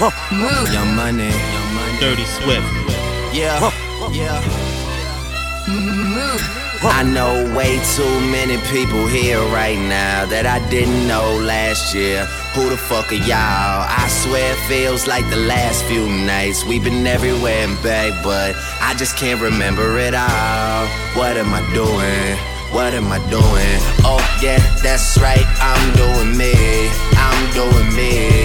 Move. Young money. Young money. Dirty Swift. Yeah. Yeah. Move. I know way too many people here right now that I didn't know last year. Who the fuck are y'all? I swear it feels like the last few nights. We've been everywhere and back, but I just can't remember it all. What am I doing? What am I doing? Oh, yeah, that's right, I'm doing me. I'm doing me.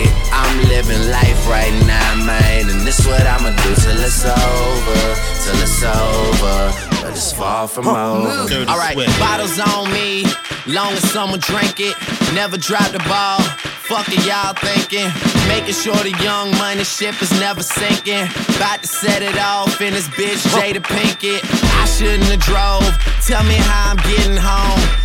Living life right now, man. And this what I'ma do till it's over. Till it's over. But it's far from over. Alright, bottles on me. Long as someone drink it. Never drop the ball. Fuck it, y'all thinking. Making sure the young money ship is never sinking. About to set it off in this bitch, Jada Pinkett. I shouldn't have drove. Tell me how I'm getting home.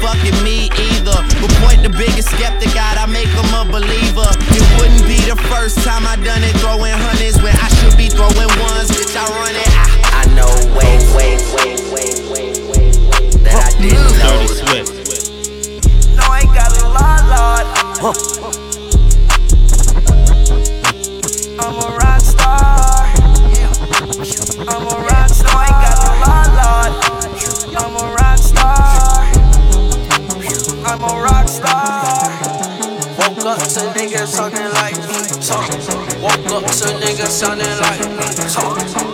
well fucking me either. But point the biggest skeptic out, I make them a believer. It wouldn't be the first time I done it throwing throwing hundreds when I should be throwing ones. Bitch, I run it. I, I know way, way, way, way, way, way, way that I didn't know. Dirty Swift. No, I ain't got a lot, Lord. I'm a rock star. I'm a rock star. I ain't got a lot, Lord. I'm a rock up to niggas talking like talk. Woke up to niggas sounding like talk.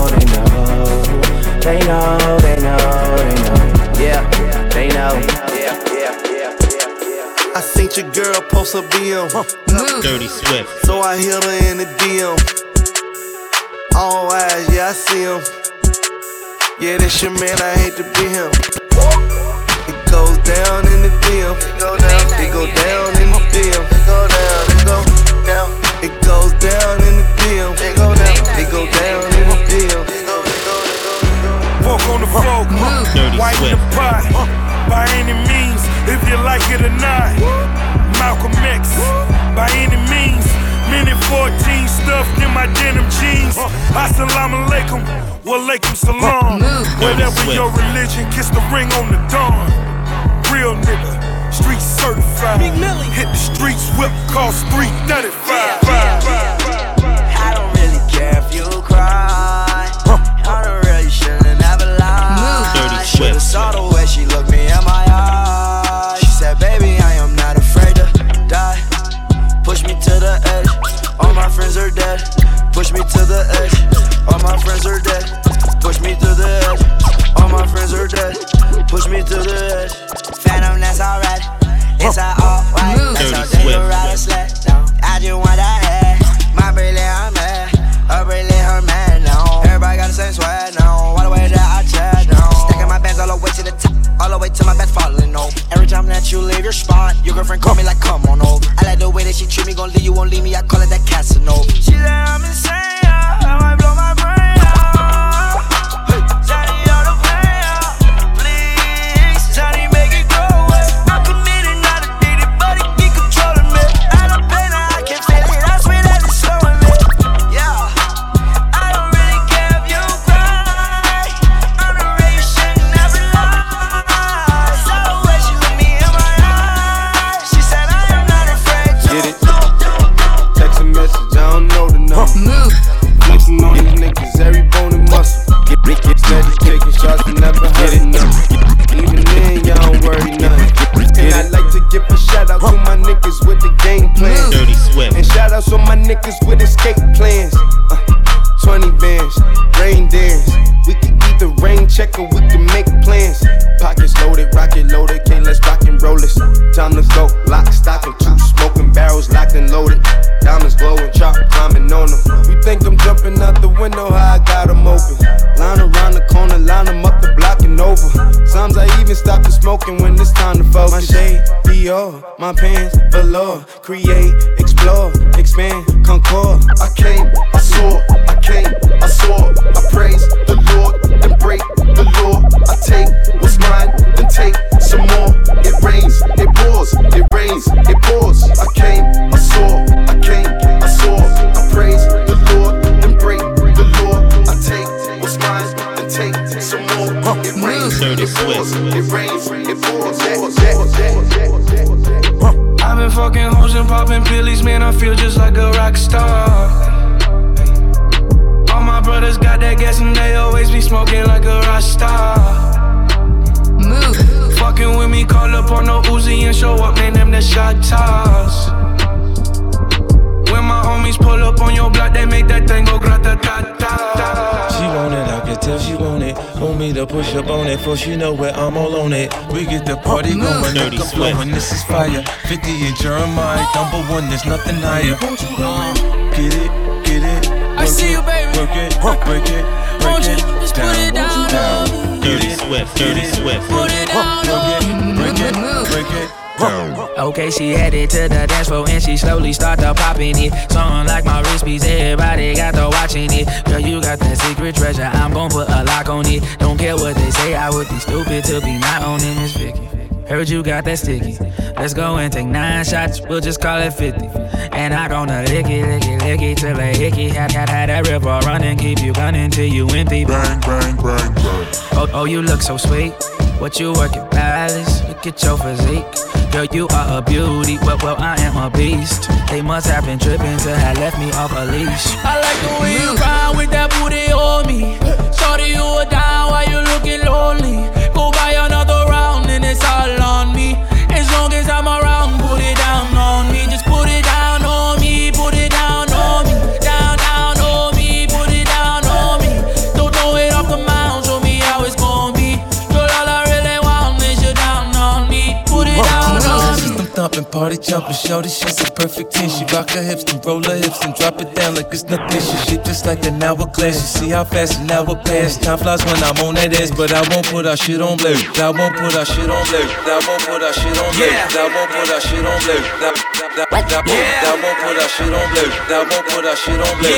They know, they know, they know. Yeah, they know. Yeah, yeah, yeah, yeah. I seen your girl post a BM. Dirty Swift. So I hit her in the DM. All eyes, yeah, I see him. Yeah, that's your man, I hate to be him. It goes down in the DM. It go down, it go down in the DM. It go down, it go down. It goes down in the DM. It go down, it go down on the floor, Dirty white in the Swift. pot, by any means, if you like it or not. Malcolm X, by any means. Minute 14 stuffed in my denim jeans. Assalamu alaikum, walaikum salam. Whatever your religion, kiss the ring on the dawn. Real nigga, street certified. Hit the streets, whip cost 335. I don't really care if you cry. Swift. saw the way she looked me in my eyes. She said, baby, I am not afraid to die. Push me to the edge. All my friends are dead. Push me to the edge. All my friends are dead. Push me to the edge. All my friends are dead. Push me to the edge. Phantom, that's alright. It's all alright. That's how they ride a sled. I just want that head. My brilliant, I'm mad. Her brilliant, her man now. Everybody got the same swag now. All the way to my best falling over. Every time that you leave your spot, your girlfriend call me like, come on over. I like the way that she treat me, gon' leave you, won't leave me. I call it that Casanova. She said I'm insane. I might blow my brain Create, know where I'm all on it. We get the party going, Dirty up flowing. This is fire. 50 and Jeremiah, number one, there's nothing higher. Um, get it, get it. I see you, baby. Work it, break it, break it. just put it down down. on me? Dirty Swift, Dirty Swift. Put it down on me. break it, break it. Okay, she headed to the dance floor and she slowly started popping it. Something like my wrist piece, everybody got to watching it. Girl, you got that secret treasure, I'm gon' put a lock on it. Don't care what they say, I would be stupid to be not owning this Vicky. Heard you got that sticky. Let's go and take nine shots, we'll just call it 50. And I gonna lick it, lick it, lick it till a hickey. Had, had, had that river running, keep you gunning till you empty. Bang, bang, bang, bang. Oh, oh, you look so sweet. What you working, palace? Look at your physique. Girl, you are a beauty. Well, well, I am a beast. They must have been tripping to have left me off a leash. I like the way you ride with that booty on me. Shorty, you are down while you looking lonely. Go buy another round and it's all on me. As long as I'm around, put it down on me. Just System party jumping, show this shit's a perfect 10. She rock her hips, then roll her hips, and drop it down like it's nothing. She shit just like an hourglass. You see how fast an hour pass. Time flies when I'm on that ass, but I won't put our shit on blur. I won't put our shit on blur. I won't put our shit on blur. I won't put our shit on blur. I won't put our shit on blur. I won't put our shit on blur.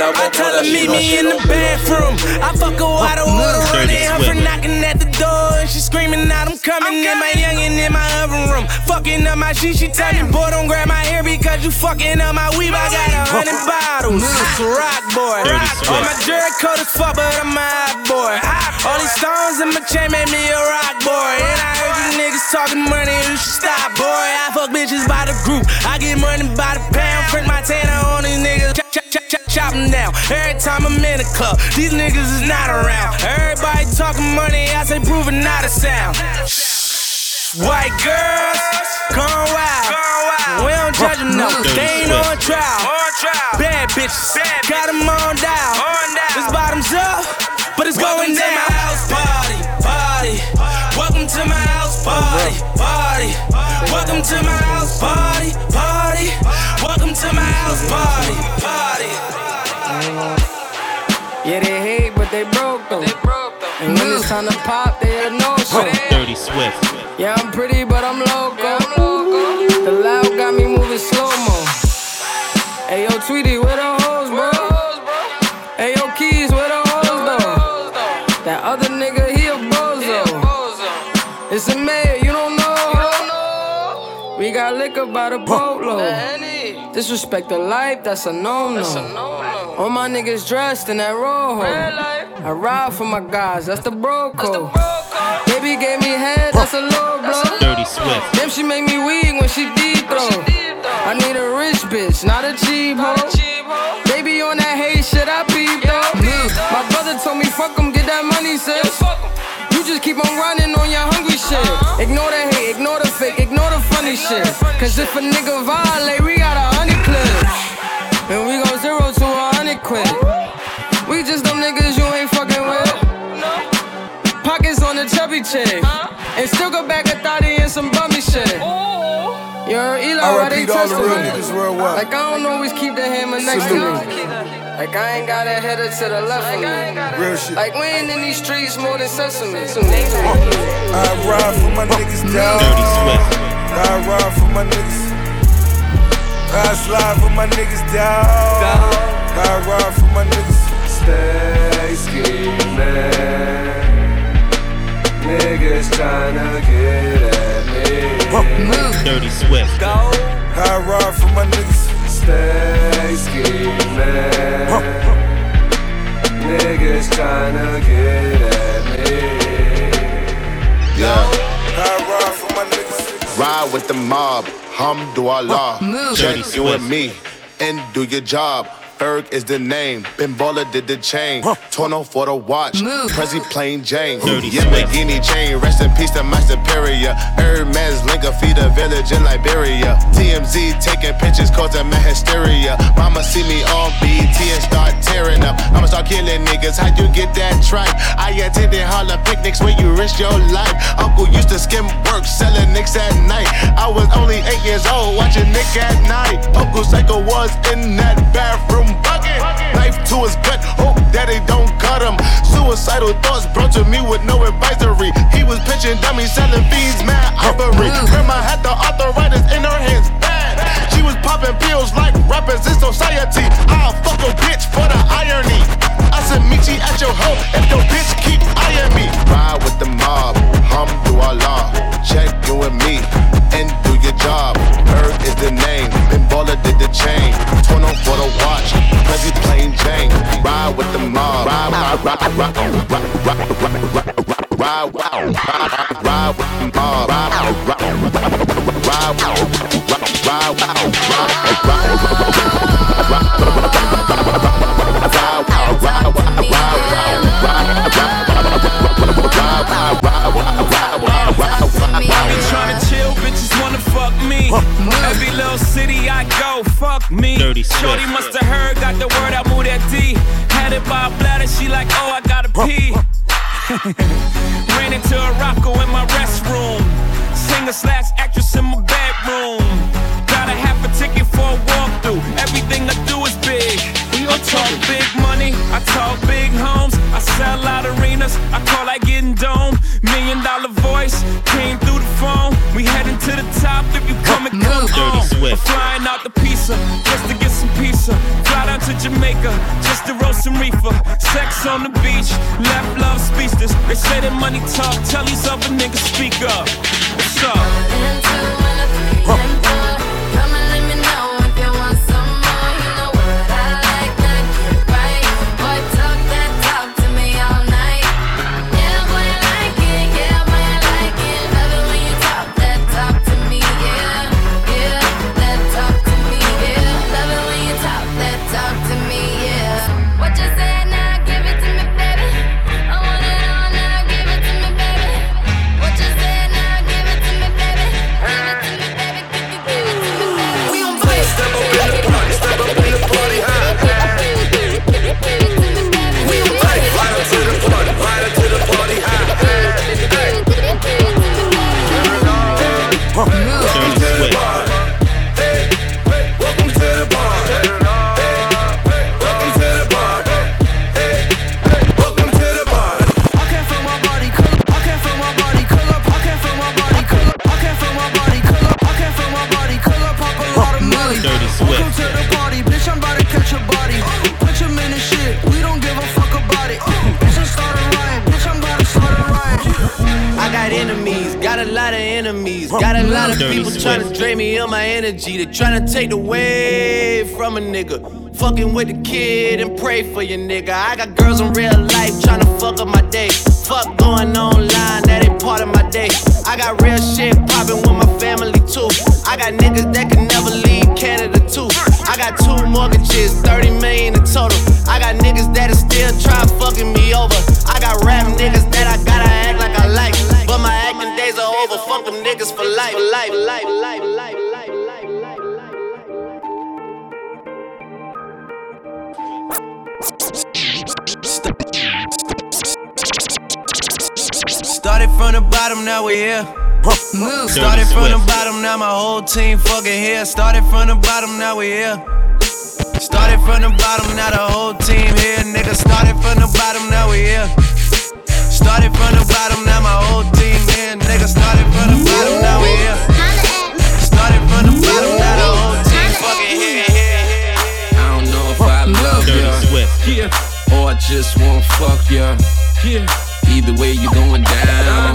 I won't Meet me in the bathroom. I fuck her wide water running. Her for knocking at the door. And she screaming out, I'm coming in my youngin' in my oven room. Fucking up my shit. She tell me, boy, don't grab my hair because you fucking up my weave. I got a hundred bottles. Rock boy. All my jerk coat is fuck, but I'm a hot boy. All these stones in my chain made me a rock boy. And I heard you niggas talking money, you should stop, boy. I fuck bitches by the group. I get money by the pound. Print my tanner on these niggas. Chop, chop, chop, chop, chop 'em down. Every time I'm in the club, these niggas is not around. Everybody talking money, I say proving not a sound. White girls, gone wild. We don't judge them, no. They ain't on trial. Bad bitches, got them on down. This bottoms up, but it's going down. my house party, party. Welcome to my house party, party. Welcome to my house party, party. Welcome to my house party, party. Yeah, they hate, but they broke though. And when it's time to pop, they a no oh, show. Dirty Swift. Yeah, I'm pretty, but I'm loco. The loud got me moving slow mo. Hey, yo, Tweety, where the hoes, bro? Hey, yo, Keys, where the hoes, though? That other nigga, he a bozo. It's a mayor, you don't know. We got liquor by the boatload. Disrespect the life, that's a no-no. All my niggas dressed in that rojo. I ride for my guys, that's the bro code. Baby gave me head, that's a low blow. Dirty Swift. Damn, she make me weak when she deep throw. I need a rich bitch, not a cheap hoe. Baby on that hate shit, I peep though. My brother told me fuck 'em, get that money, sis. You just keep on running on your hungry shit. Ignore the hate, ignore the fake, ignore the funny shit. Cause if a nigga violate, we got a hundred clips. And we go zero to a hundred quick. We just them niggas you ain't fucking with. Pockets on the chubby chick. And still go back a thotty and some bummy shit. You heard Eli, I why they repeat all the testing real me? niggas worldwide. Like I don't always keep the hammer next to me. Like I ain't got a header to the left of me. Real shit. Like we ain't in these streets more than sesame. Uh, I ride for my niggas down. Dirty Swift. I ride for my niggas. I slide for my niggas down. I ride for my niggas. Stay scheming. Niggas tryna get at me. Dirty Swift. I ride Niggas tryna get at me. I ride for my niggas. Ride with the mob, Hamdulillah. Dirty Check you and me and do your job. Ferg is the name. Ben Baller did the chain. Tourneau for the watch. Prezi plain Jane. Dirty Yeah, Swift. Bikini chain. Rest in peace to my superior. Hermes Linka feed a village in Liberia. TMZ taking pictures causing my hysteria. Mama see me on BT and start tearing up. I'ma start killing niggas. How you get that tripe? I attended Harlem picnics where you risk your life. Uncle used to skim work selling nicks at night. I was only eight years old watching Nick at night. Uncle Psycho was in that bathroom bucket. Knife to his gut, hope that they don't cut him. Suicidal thoughts brought to me with no advisory. He was pitching dummies, selling fiends, mad ivory. Mm. Grandma had the arthritis in her hands. She was popping pills like rappers in society. I'll fuck a bitch for the irony. I said, meet you at your home if your bitch keep eyeing me. Ride with the mob, Hamdulillah. Check you and me and do your job. Ferg is the name, Ben Baller did the chain. Tourneau for the watch, Prezi plain Jane. Ride with the mob, ride, ride, ride, ride, ride, ride, ride, ride, ride, ride with the mob, ride, ride, ride, ride, ride, ride, ride, ride, I Every little city I go, fuck me. Dirty. Shorty must have heard, got the word, I moved that D. Had it by a bladder, she like, oh, I gotta pee. Ran into a rocko in my restroom. Singer slash actress in my bedroom. Got a half a ticket for a walkthrough. Everything I do is big. I talk big money, I talk big homes. I sell out arenas, I call like getting dome. Million dollar voice came through the phone. We heading to the top if you come and come Dirty on. Swift. Flying out the pizza just to get some pizza. Fly down to Jamaica just to roast some reefer. Sex on the beach, left love speechless. They say that money talk, tell these other niggas speak up. What's up? Lot of enemies, got a lot of people trying to drain me of my energy. They trying to take away from a nigga. Fucking with the kid and pray for your nigga. I got girls in real life trying to fuck up my day. Fuck going online, that ain't part of my day. I got real shit popping with my family too. I got niggas that can never leave Canada too. I got two mortgages, 30 million in total. I got niggas that is still try fucking me over. I got rap niggas that I gotta act like I like. But my acting days are over, fuck them niggas for life, for life, life, life, life. Started from the bottom, now we're here. Move. Started from the bottom, now my whole team fucking here. Started from the bottom, now we here. Started from the bottom, now the whole team here. Nigga, started from the bottom, now we here. Started from the bottom, now my whole team here. Nigga, started from the bottom, now we here. Started from the bottom, now the whole team fucking here. I don't know if I love Dirty ya. Yeah. Or I just wanna fuck ya. Yeah. Either way, you're going down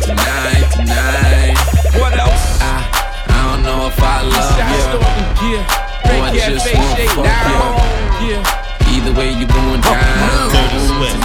tonight, tonight. What else? I, I don't know if I love ya. Or I just wanna fuck ya. Yeah. Either way, you going down Dirty Swift.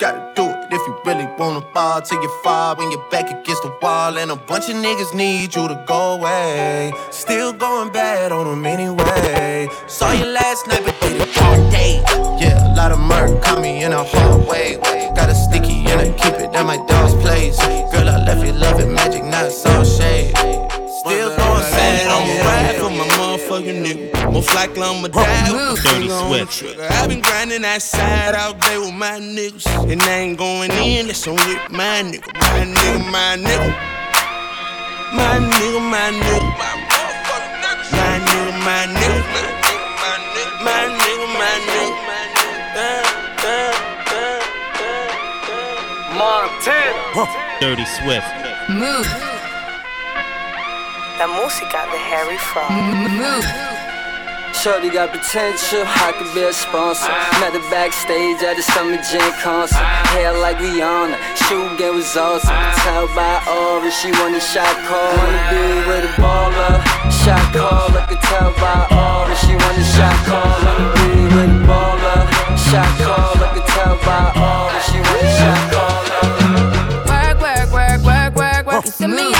gotta do it. If you really wanna ball till you fall when you're back against the wall. And a bunch of niggas need you to go away. Still going bad on them anyway. Saw you last night, but did it all day. Yeah, a lot of murk caught me in a hallway. Got a sticky and I keep it at my dog's place. Girl, I left you loving magic, not it's all shade. Still I'ma your ride for my motherfucking nigga. Most likely I'ma die with Dirty the on the Swift. been grinding that side all day with my niggas. And I ain't going in, that's on with my nigga. My nigga, my nigga. My nigga, my nigga. My nigga, my nigga. My nigga, my nigga. Montana. Dirty Swift. Move. La música de Harry Fraud. Move. Shorty got potential, I could be a sponsor. Met her backstage at the Summer Jam concert. Hair like Rihanna, shoe game was awesome. Tell by aura, she want a shot call. Wanna be with a baller, shot call. I could tell by aura, she want a shot call. Wanna be with a baller, shot call. I could tell by aura, she want a shot call. Work, work, work, work, work, work. You see me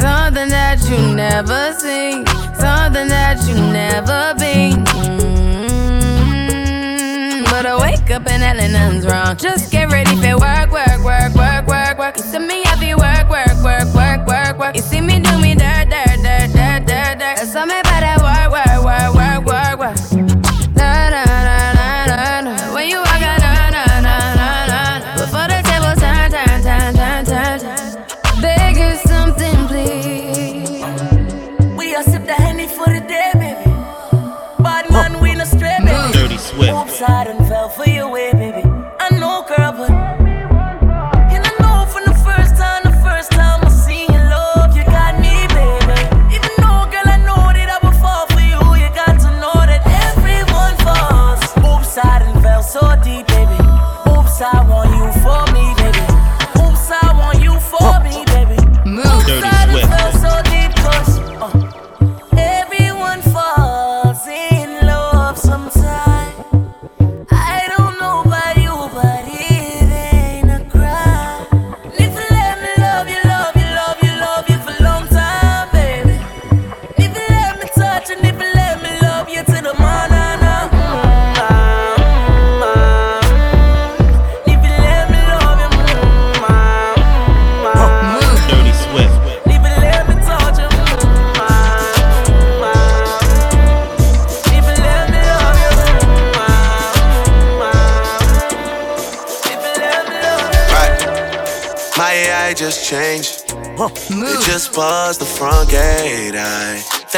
something that you never seen, something that you never been. Mm, But I wake up and hell nothing's wrong. Just get ready for work, work, work, work, work, work. You see me heavy work, work, work, work, work, work. You see me do me dirt, dirt, dirt, dirt, dirt, dirt. That's all me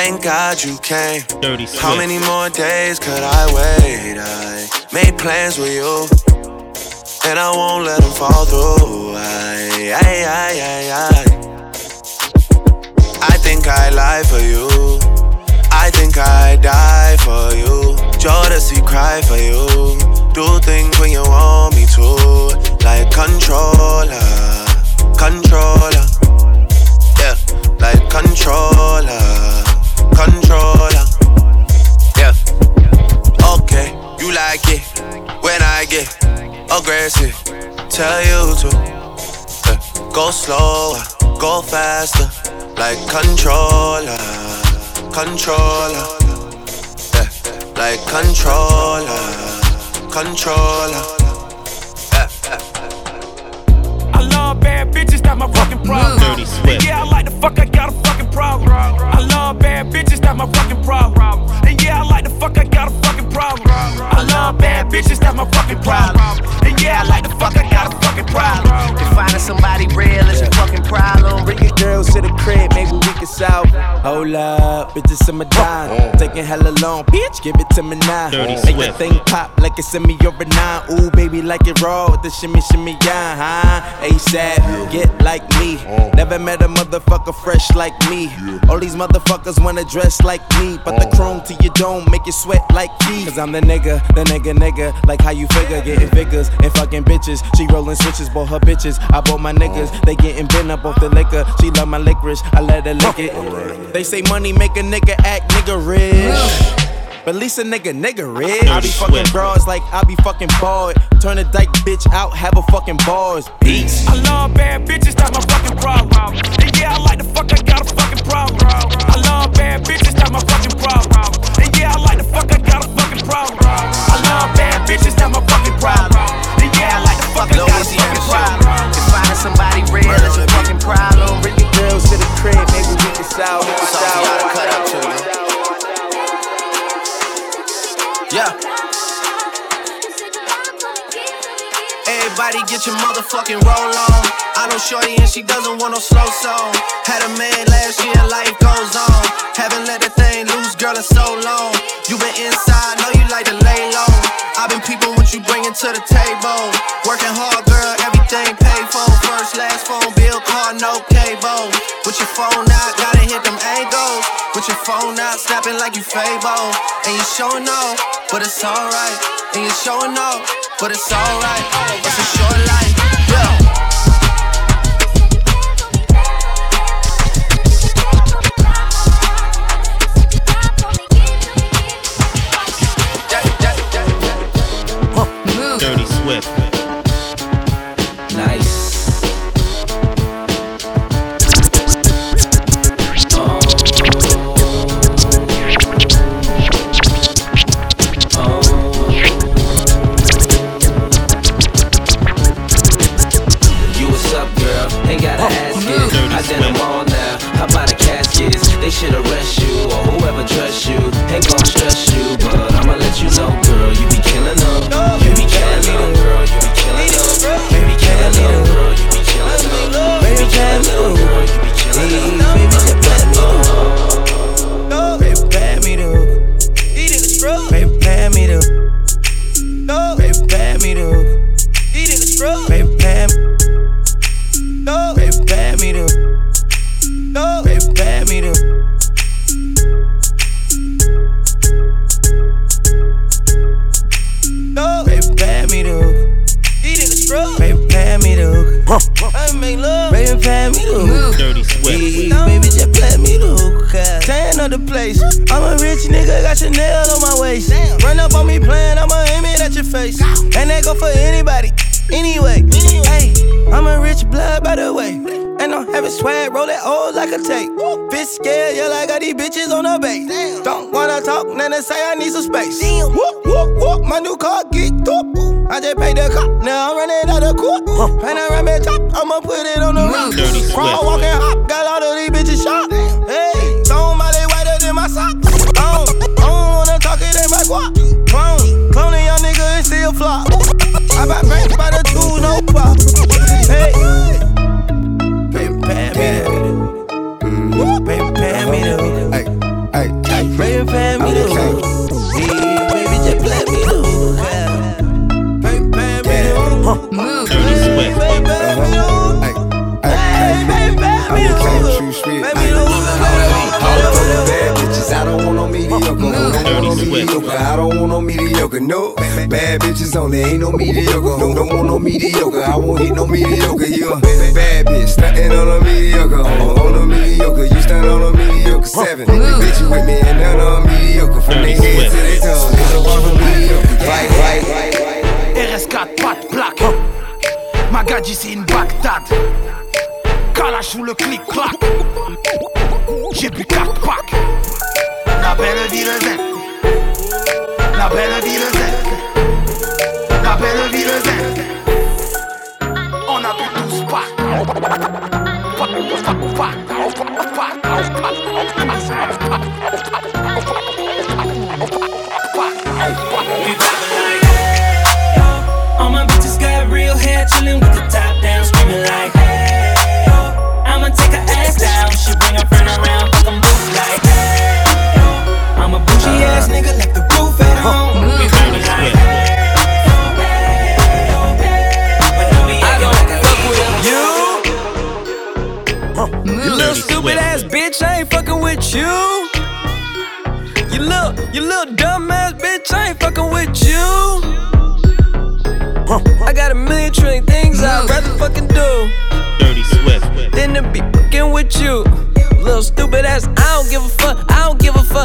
thank God you came. Dirty How many more days could I wait? I made plans with you, and I won't let them fall through. I, I, I, I, I. I think I lie for you. I think I die for you. Jodeci cry for you. Do things when you want me to, like controller, controller. Yeah, like controller, controller. Yeah. Okay, you like it when I get aggressive. Tell you to yeah, go slower, go faster, like controller, controller. Yeah, like controller, controller. Yeah, yeah. I love bad bitches, that's my fucking problem. Dirty Swift. Yeah, I like the fuck, I got a fucking problem. I love bad bitches, that's my fucking problem. And yeah, I like the fuck, I got a fucking problem. I love bad bitches, that's my fucking problem. And yeah, I like the fuck, I got a fucking problem. If finding somebody real is a fucking problem. Bring your girls to the crib, maybe we can solve. Hold up, bitches in my dime. Taking hella long, bitch, give it to me now. Make that thing pop like it's in me or a nine. Ooh, baby, like it raw with the shimmy, shimmy, yeah, huh? ASAP, get like me. Never met a motherfucker fresh like me. All these motherfuckers wanna dress like me, but the chrome to your dome make you sweat like me. Cause I'm the nigga, the nigga, nigga. Like how you figure, getting figures and fucking bitches. She rolling switches, bought her bitches. I bought my niggas, they getting bent up off the liquor. She love my licorice, I let her lick it. They say money make a nigga act nigga rich. But at least a nigga nigga rich. I be fucking broads like I be fucking bored. Turn a dyke bitch out, have a fucking bars. Peace. I love bad bitches, that's my fucking problem. And yeah, I like the fuck, I got a fucking problem. I love bad bitches, that's my fucking problem. And yeah, I like the fuck, I got a fucking problem. I love bad bitches, that's my fucking problem. And yeah, I like the fuck, I got a fucking problem. If finding somebody real is a fucking problem. Bring your girls to the crib, maybe we can solve. We Something you gotta cut up to, man. Yeah. Everybody get your motherfucking roll on. I know Shorty and she doesn't want no slow song. Had a man last year, life goes on. Haven't let that thing loose, girl, in so long. You been inside, know you like to lay low. I've been peeping what you bringing to the table. Working hard, girl, everything paid for. First, last phone bill, car, no cable. With your phone out, your phone out, snapping like you Fable. And you showing off, but it's alright. And you showing off, but it's alright. It's a short life, yeah. Dirty Swift.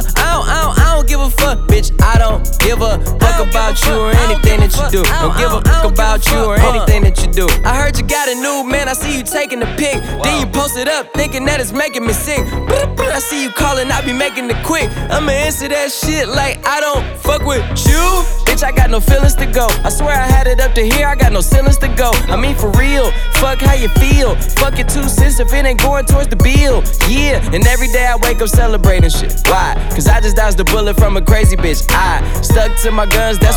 Fuck, I don't, I don't, I don't give a fuck, bitch. I don't give a about you or anything that you do. Don't give a fuck about you or anything that you do. I heard you got a new man, I see you taking the pic. Then you post it up, thinking that it's making me sick. I see you calling, I be making it quick. I'ma answer that shit like I don't fuck with you. Bitch, I got no feelings to go. I swear I had it up to here, I got no ceilings to go. I mean, for real, fuck how you feel. Fuck your two cents if it ain't going towards the bill. Yeah, and every day I wake up celebrating shit. Why? Cause I just dodged a bullet from a crazy bitch. I stuck to my guns, that's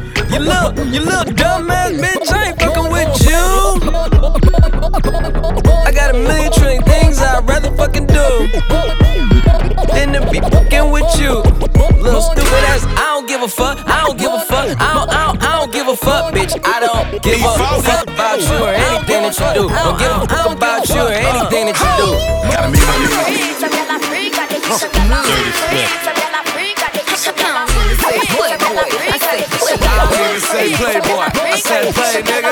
You look, you little dumb ass bitch, I ain't fucking with you. I got a million trillion things I'd rather fucking do than to be fucking with you. Little stupid ass, I don't give a fuck, I don't give a fuck, I don't, I don't, I don't give a fuck, bitch. I don't give a fuck about you or anything that you do. Don't give a fuck about you or anything that you do. Gotta meet my nigga. I don't even say playboy, I play, nigga.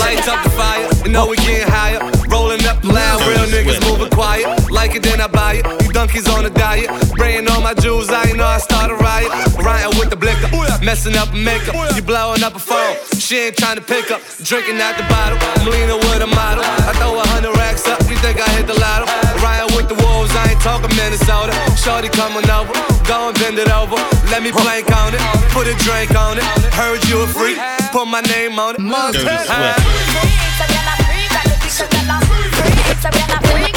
Lights up the fire, you know we getting higher. Rolling up loud, real niggas moving quiet. Like it, then I buy it. You donkeys on a diet. Spraying on my jewels, I know I start a riot. Rioting with the blicker, messing up makeup. You blowing up a phone, she ain't trying to pick up. Drinking out the bottle, I'm leaning with a model. I throw a hundred racks up, you think I hit the lotto? Rioting with the wolves, I ain't talking Minnesota. Shorty coming over, go and bend it over. Let me plank on it, put a drink on it. Heard you a freak, put my name on it. Dirty Huh? Swift. Tell me, say she love it. She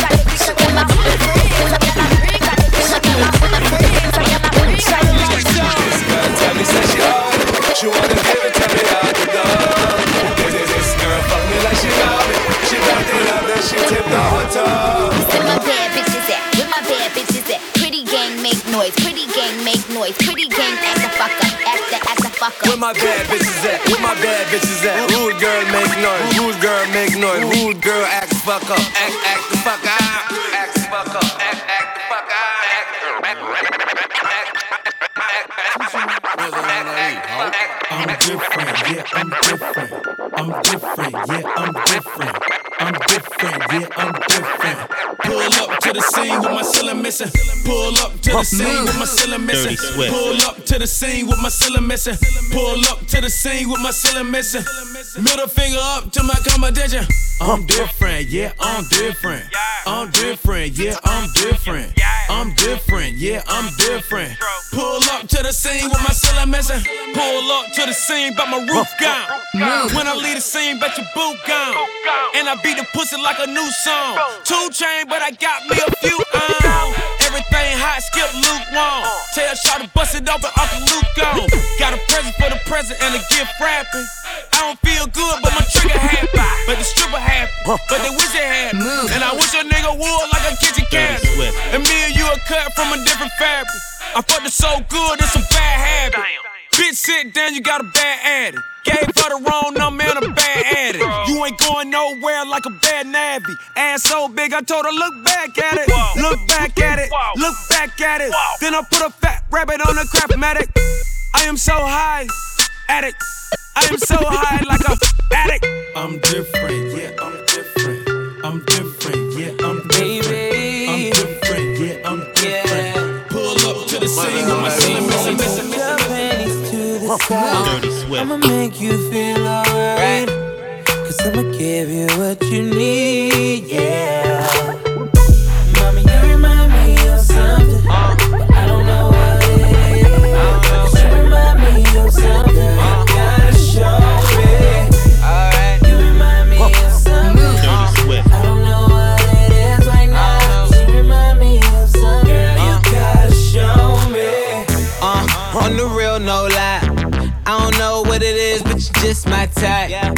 my bad bitches at? Where my bad bitches at? Up, up. Rude girl make noise. Rude girl make noise. Rude girl act fuck up. Act, act the fuck out. Yeah, I'm different. I'm different, yeah, I'm different. I'm different, yeah, I'm different. Pull up to the scene with my ceiling missing. Pull up to the scene with my ceiling missing. Pull up to the scene with my ceiling missing. Pull up to the scene with my ceiling missing. Middle finger up to my competition. I'm different, yeah, I'm different. I'm different, yeah, I'm different. I'm different, yeah, I'm different. Pull up to the scene with my cylinder missing. Pull up to the scene, but my roof gone. When I leave the scene, bet your boot gone. And I beat the pussy like a new song. Two chain, but I got me a few on. Everything hot, skip lukewarm. Tell Shaw to bust it open, Uncle Luke gone. Got a present for the present and a gift wrapping. I don't feel good, but my trigger happy. But the stripper happy. But they wish they had me. And I wish a nigga would like a kitchen cabinet. And me and you are cut from a different fabric. I fucked it so good, it's a bad habit. Bitch, sit down, you got a bad addict. Gave her the wrong number and going nowhere like a bad nabby. Ass so big, I told her, look back at it. Look back at it. Look back at it. Then I put a fat rabbit on a craftmatic. I am so high, addict. I am so high like a addict. I'm different, yeah, I'm different. I'm different, yeah, I'm different. I'm different, yeah, I'm different. Pull up to the scene with my cylinder missing, missing, missing. Dirty Swift. I'ma make you feel alright. I'ma give you what you need, yeah. Mommy, you remind me of something. But I don't know what it is. You remind me of something. You gotta show me. Alright. You remind me of something. I don't know what it is right now. You remind me of something. You gotta show me. Uh, on the real, no lie. I don't know what it is, but you just my type.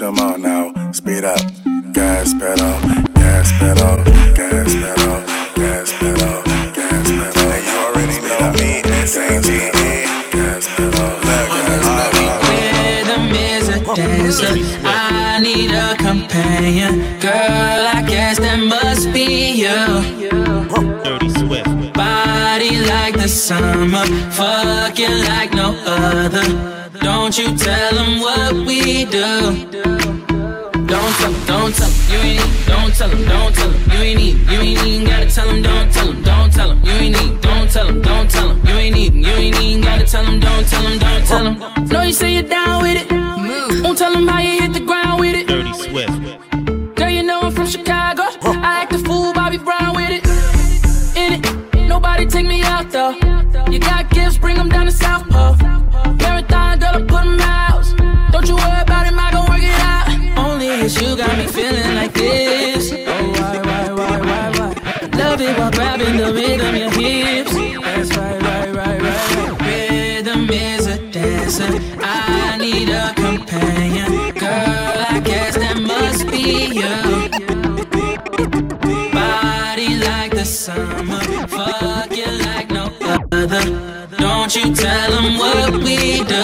Wanna smash 'em all now. Speed up, gas pedal, gas pedal, gas pedal, gas pedal, gas pedal. And you already know me, S-A-G-E, gas pedal, gas pedal. Rhythm is a dancer. I need a companion. Girl, I guess that must be you. Dirty Swift. Body like the summer, fucking like no other. Don't you tell them what we do. Don't tell them, don't tell them, you ain't need, don't tell them, don't tell them, you ain't need, you ain't even gotta tell them, don't tell them, don't tell them, you ain't need, don't tell them, don't tell them, you ain't even, you ain't even gotta tell them, don't tell them, don't tell them. Know you say you're down with it, won't tell them how you hit the ground with it. Dirty Swift. Answer. I need a companion. Girl, I guess that must be you. Body like the summer. Fuck you like no other. Don't you tell them what we do.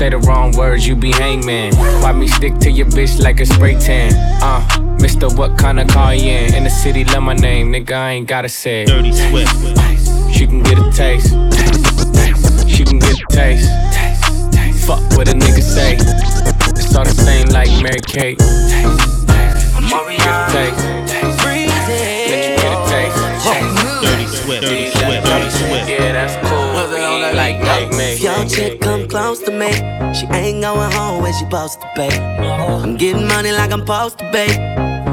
Say the wrong words, you be hangman. Why me stick to your bitch like a spray tan? Uh, Mister, what kind of car you in? In the city, love my name, nigga, I ain't gotta say it. Dirty Swift. She can get a taste. She can get a taste. Fuck what a nigga say. It's all the same like Mary Kate. She can get a taste. Let you get a taste. Dirty Swift. Dirty Swift. Dirty Swift. Yeah, that's cool. Like, like me. If your chick come close to me, she ain't going home when she supposed to be. Uh-huh. I'm getting money like I'm supposed to be.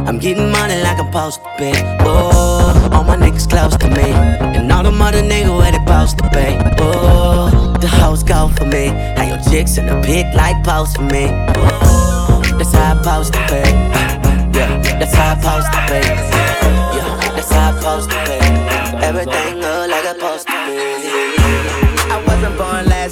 I'm getting money like I'm supposed to be. Oh, all my niggas close to me, and all the mother niggas where they supposed to be. Oh, the hoes go for me. How your chicks in the pit like post for me. Oh, that's how I supposed to be. Yeah, that's how I supposed to be. Yeah, that's how I supposed to be. Everything look like it's supposed to be.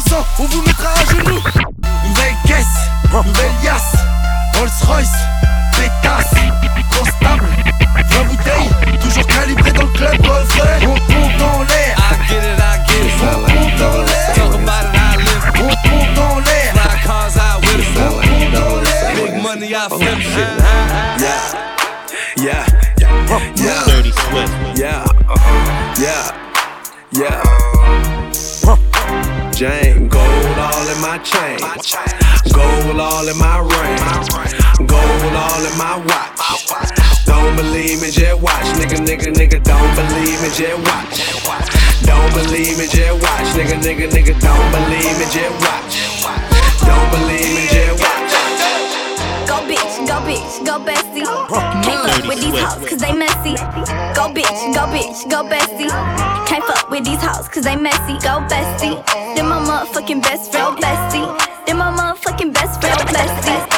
Sang, on vous mettra all in my watch. Don't believe me, just watch, nigga, nigga, nigga. Don't believe me, just watch. Don't believe me, just watch, nigga, nigga, nigga. Don't believe me, just watch. Don't believe me, just watch. Go bitch, go bitch, go bestie. Can't fuck with these hoes cause they messy. Go bitch, go bitch, go bestie. Can't fuck with these hoes cause they messy. Go bestie. Then my motherfucking best friend, bestie. Then my motherfucking best friend, bestie.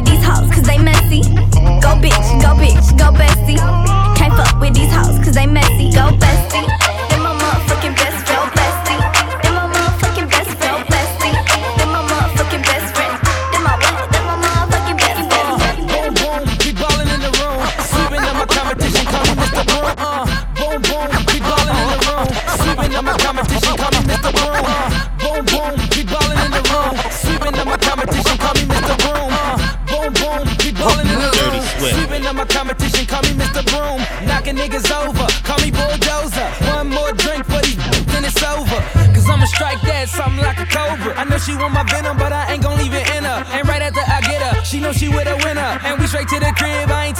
With these hoes cause they messy. Go bitch, go bitch, go bestie. Can't fuck with these hoes cause they messy. Go bestie. Niggas over, call me bulldozer. One more drink for these, then it's over. Cause I'ma strike that something like a cobra. I know she want my venom, but I ain't gon' leave it in her. And right after I get her, she know she with a winner. And we straight to the crib, I ain't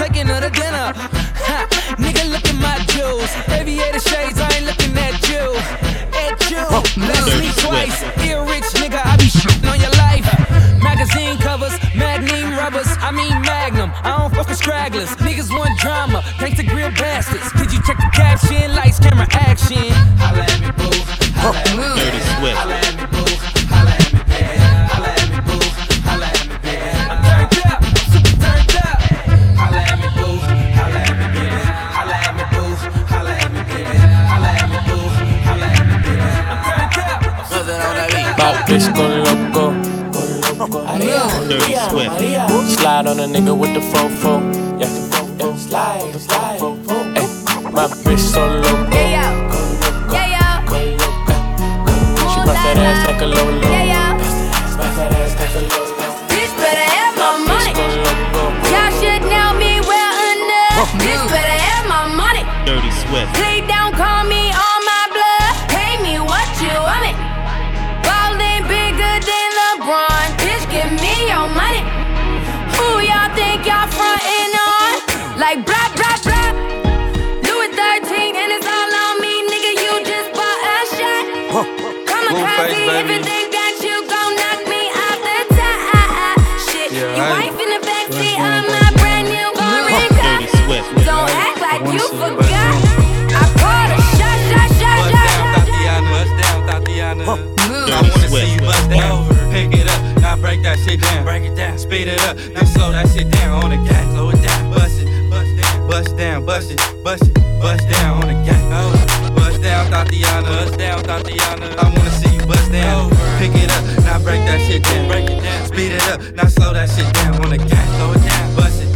bust down, Thotiana. I wanna see you bust down. Pick it up, now break that shit down. Break it down, speed it up, now slow that shit down on the gas. Slow it down, bust it,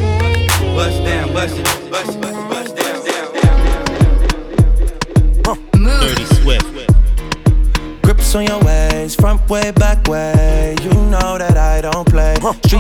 bust down, bust it, bust it, bust it, bust down, down, down. Dirty Swift. Grips on your ways, front way, back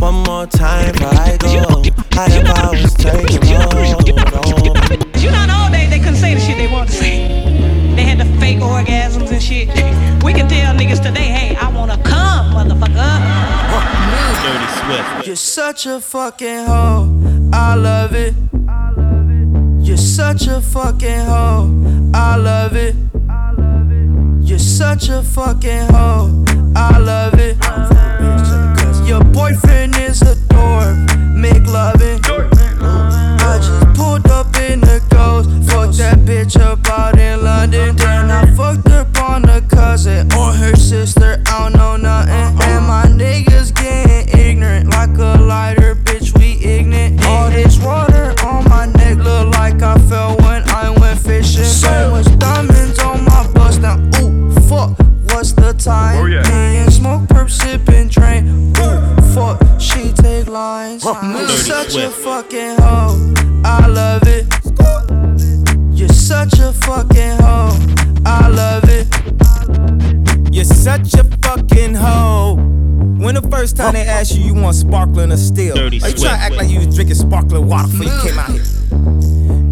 One more time before I go. Higher powers taking a hold. You know, in the old days they couldn't say the shit they wanted to say. They had the fake orgasms and shit. We can tell niggas today, hey, I wanna come, motherfucker. Dirty Swift. You're such a fucking hoe. I love it. You're such a fucking hoe. I love it. You're such a fucking hoe. I love it. Your boyfriend is a dork. Make. I just pulled up in the ghost. Fucked that bitch up out in London. Then I fucked up on the cousin or her sister. I don't know nothing. And my niggas getting ignorant like a lighter, bitch. We ignorant. All this water What's the time? Oh, Me and smoke, perp, sipping, drain. Ooh, fuck. She take lines. You're Dirty such a fucking hoe. I love it. You're such a fucking hoe. I love it. You're such a fucking hoe. When the first first time they ask you you want sparkling or still? Dirty Are you trying to act like you was drinking sparkling water before you came out here?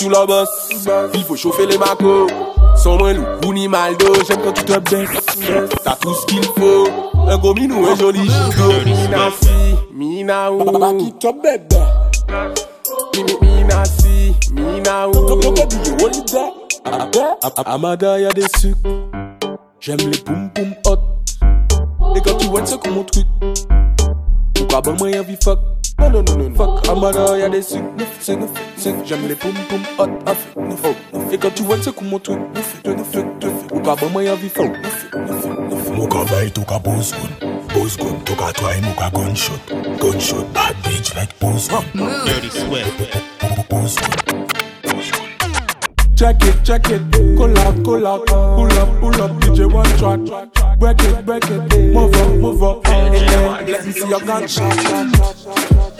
sur la bosse. Il faut chauffer les macos. Sans moi, ni Maldo, j'aime quand tu te baisses. T'as tout ce qu'il faut. Un gros minou, un joli chico. Mina si, mina ou. Baba qui te bête. Mina si, mina ou. Amada y'a des sucres. J'aime les poum poum hot. Et quand tu vois, c'est comme mon truc. Pourquoi bon, moi, y'a vie fuck. Non, non, non, non, fuck. Amada oh. y'a des sucres. Neuf, c'est neuf, c'est neuf. J'aime les poum poum hot. Neuf, neuf, neuf. Et quand tu vois c'est comme mon truc. Neuf, neuf, neuf, neuf. Pourquoi bon moi y'a vie fuck? Neuf, neuf, neuf. Mon travail tout capos, pose gun. Took a try, muka gunshot. Gunshot, bad bitch like pose gun. Dirty Swift. Pose gun. Check it, check it, pull up, pull up, pull up, pull up, DJ one track. Break it, break it, move up, move up. Hey, let me see your gunshot.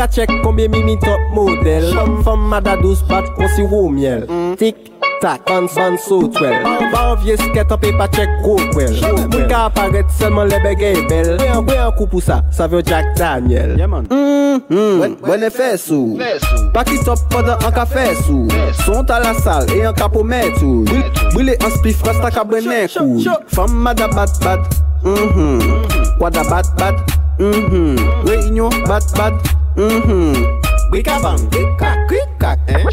ka chek konbye mimi top model. Fom mada douz pat kon si wou miel. Tik tak, ban ban sou twel. Ba an vie sket an pe pa chek gro kwel. Mou ka aparet selman lebe gey bel. Bwe an kou pou sa, sa vyo Jack Daniel. Mwen e fè sou. Pa ki stop padan an ka fè sou. Son ta la sal e an ka pou mè tou Bwile an spif rasta ka bwene kou Fom mada bat bat. Mm-hmm. Wada bat bat. Mm-hmm. Reunion bat bat. Mm-hmm. Bwika bang, bwika, kwika, eh?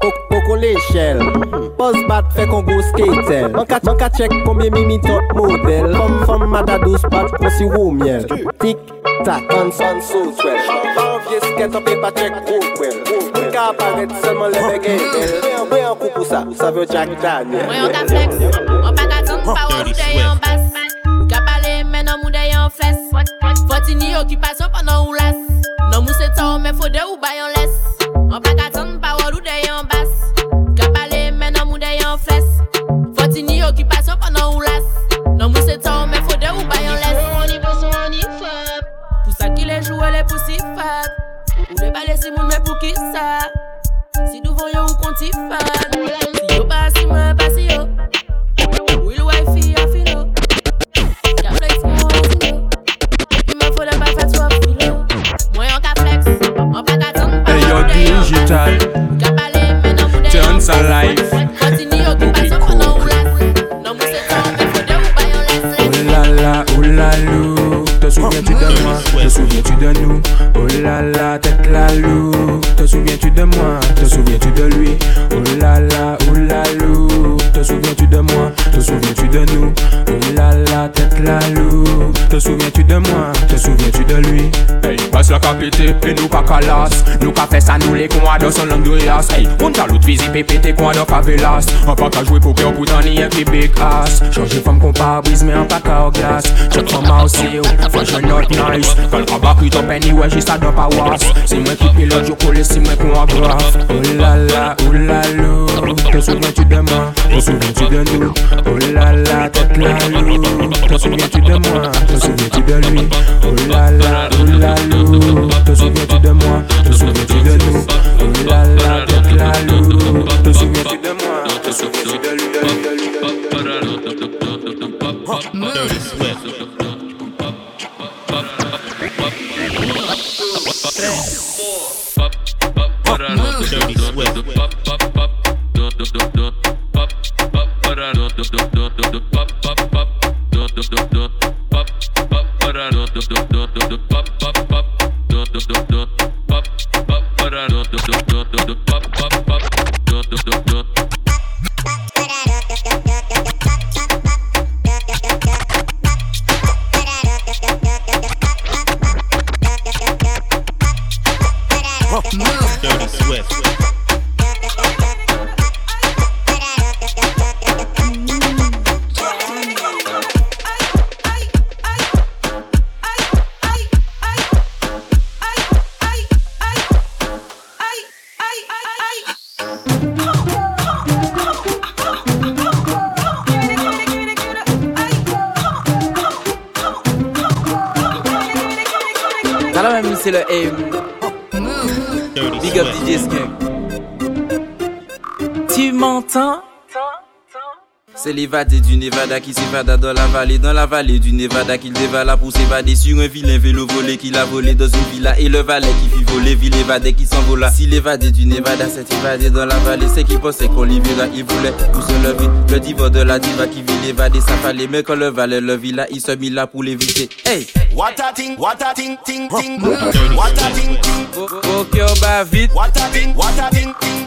koko le chel mm-hmm. Boz bat fe kongo skatel Manka chek konbye mimi top model. Fom fom mata dos pat konsi wou miel. Tik tak, konson sou swel Anvye sket anpe pa chek wokwel Bwika aparet selman lebe gen el Mwen an kou pou sa, sa vyo Jack Daniel. Mwen an ta flex, an pa ta ton pa wou de yon bas Mwen ka pale men an mou de yon fles Foti ni yo ki paso panan ou las Nan mou se tan men fode ou bayon les. On pa ka t'a l'autre visite pépé, quoi dans favelas. On pas qu'à jouer pour cœur pour t'en y puis big ass. Changer femme qu'on pas brise, mais on pas qu'à glace. Check from house, faut je not nice. Quand le rabat qui t'en penny, ouais, j'ai ça dans pas was. C'est moi qui pilote, je colle, c'est moi qu'on grave. Oh là là, oh là lou. Te souviens-tu de moi Te souviens-tu de nous Oh là là, tête la loup. Te souviens-tu de moi Te souviens-tu de lui Oh là là, oh là lou. Te souviens-tu de moi Te souviens-tu de nous Oh là là, tête la loup. Te souviens-tu. Dirty Swift. Dirty l'évadé du Nevada qui s'évada dans la vallée, dans la vallée du Nevada qu'il dévala pour s'évader sur un vilain vélo volé qu'il a volé dans une villa et le valet qui fit voler, ville évadé qui s'envola. Si l'évadé du Nevada s'est évadé dans la vallée, c'est qu'il pensait qu'on libéra, il voulait pour se lever. Le diva de la diva qui vit l'évader, ça fallait, mais quand le valet le villa, il se mit là pour l'éviter. Hey! What a ting, what a ting, ting, ting. What a ting, ting. Vos cœurs bat vite. What a ting, what a ting, ting,